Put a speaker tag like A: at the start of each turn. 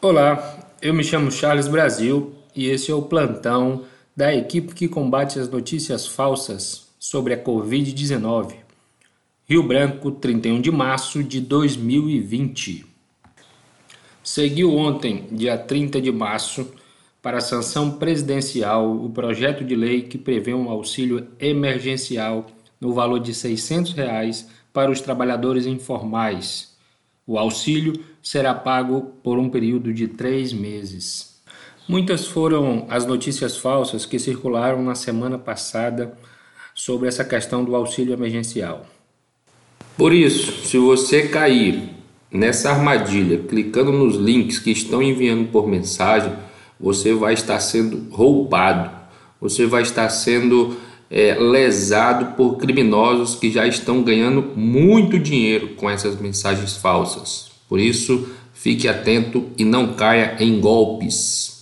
A: Olá, eu me chamo Charles Brasil e esse é o plantão da equipe que combate as notícias falsas sobre a Covid-19. Rio Branco, 31 de março de 2020. Seguiu ontem, dia 30 de março, para a sanção presidencial o projeto de lei que prevê um auxílio emergencial no valor de 600 reais para os trabalhadores informais. O auxílio será pago por um período de três meses. Muitas foram as notícias falsas que circularam na semana passada sobre essa questão do auxílio emergencial. Por isso, se você cair nessa armadilha clicando nos links que estão enviando por mensagem, você vai estar sendo roubado, você vai estar sendo é, lesado por criminosos que já estão ganhando muito dinheiro com essas mensagens falsas. Por isso, fique atento e não caia em golpes.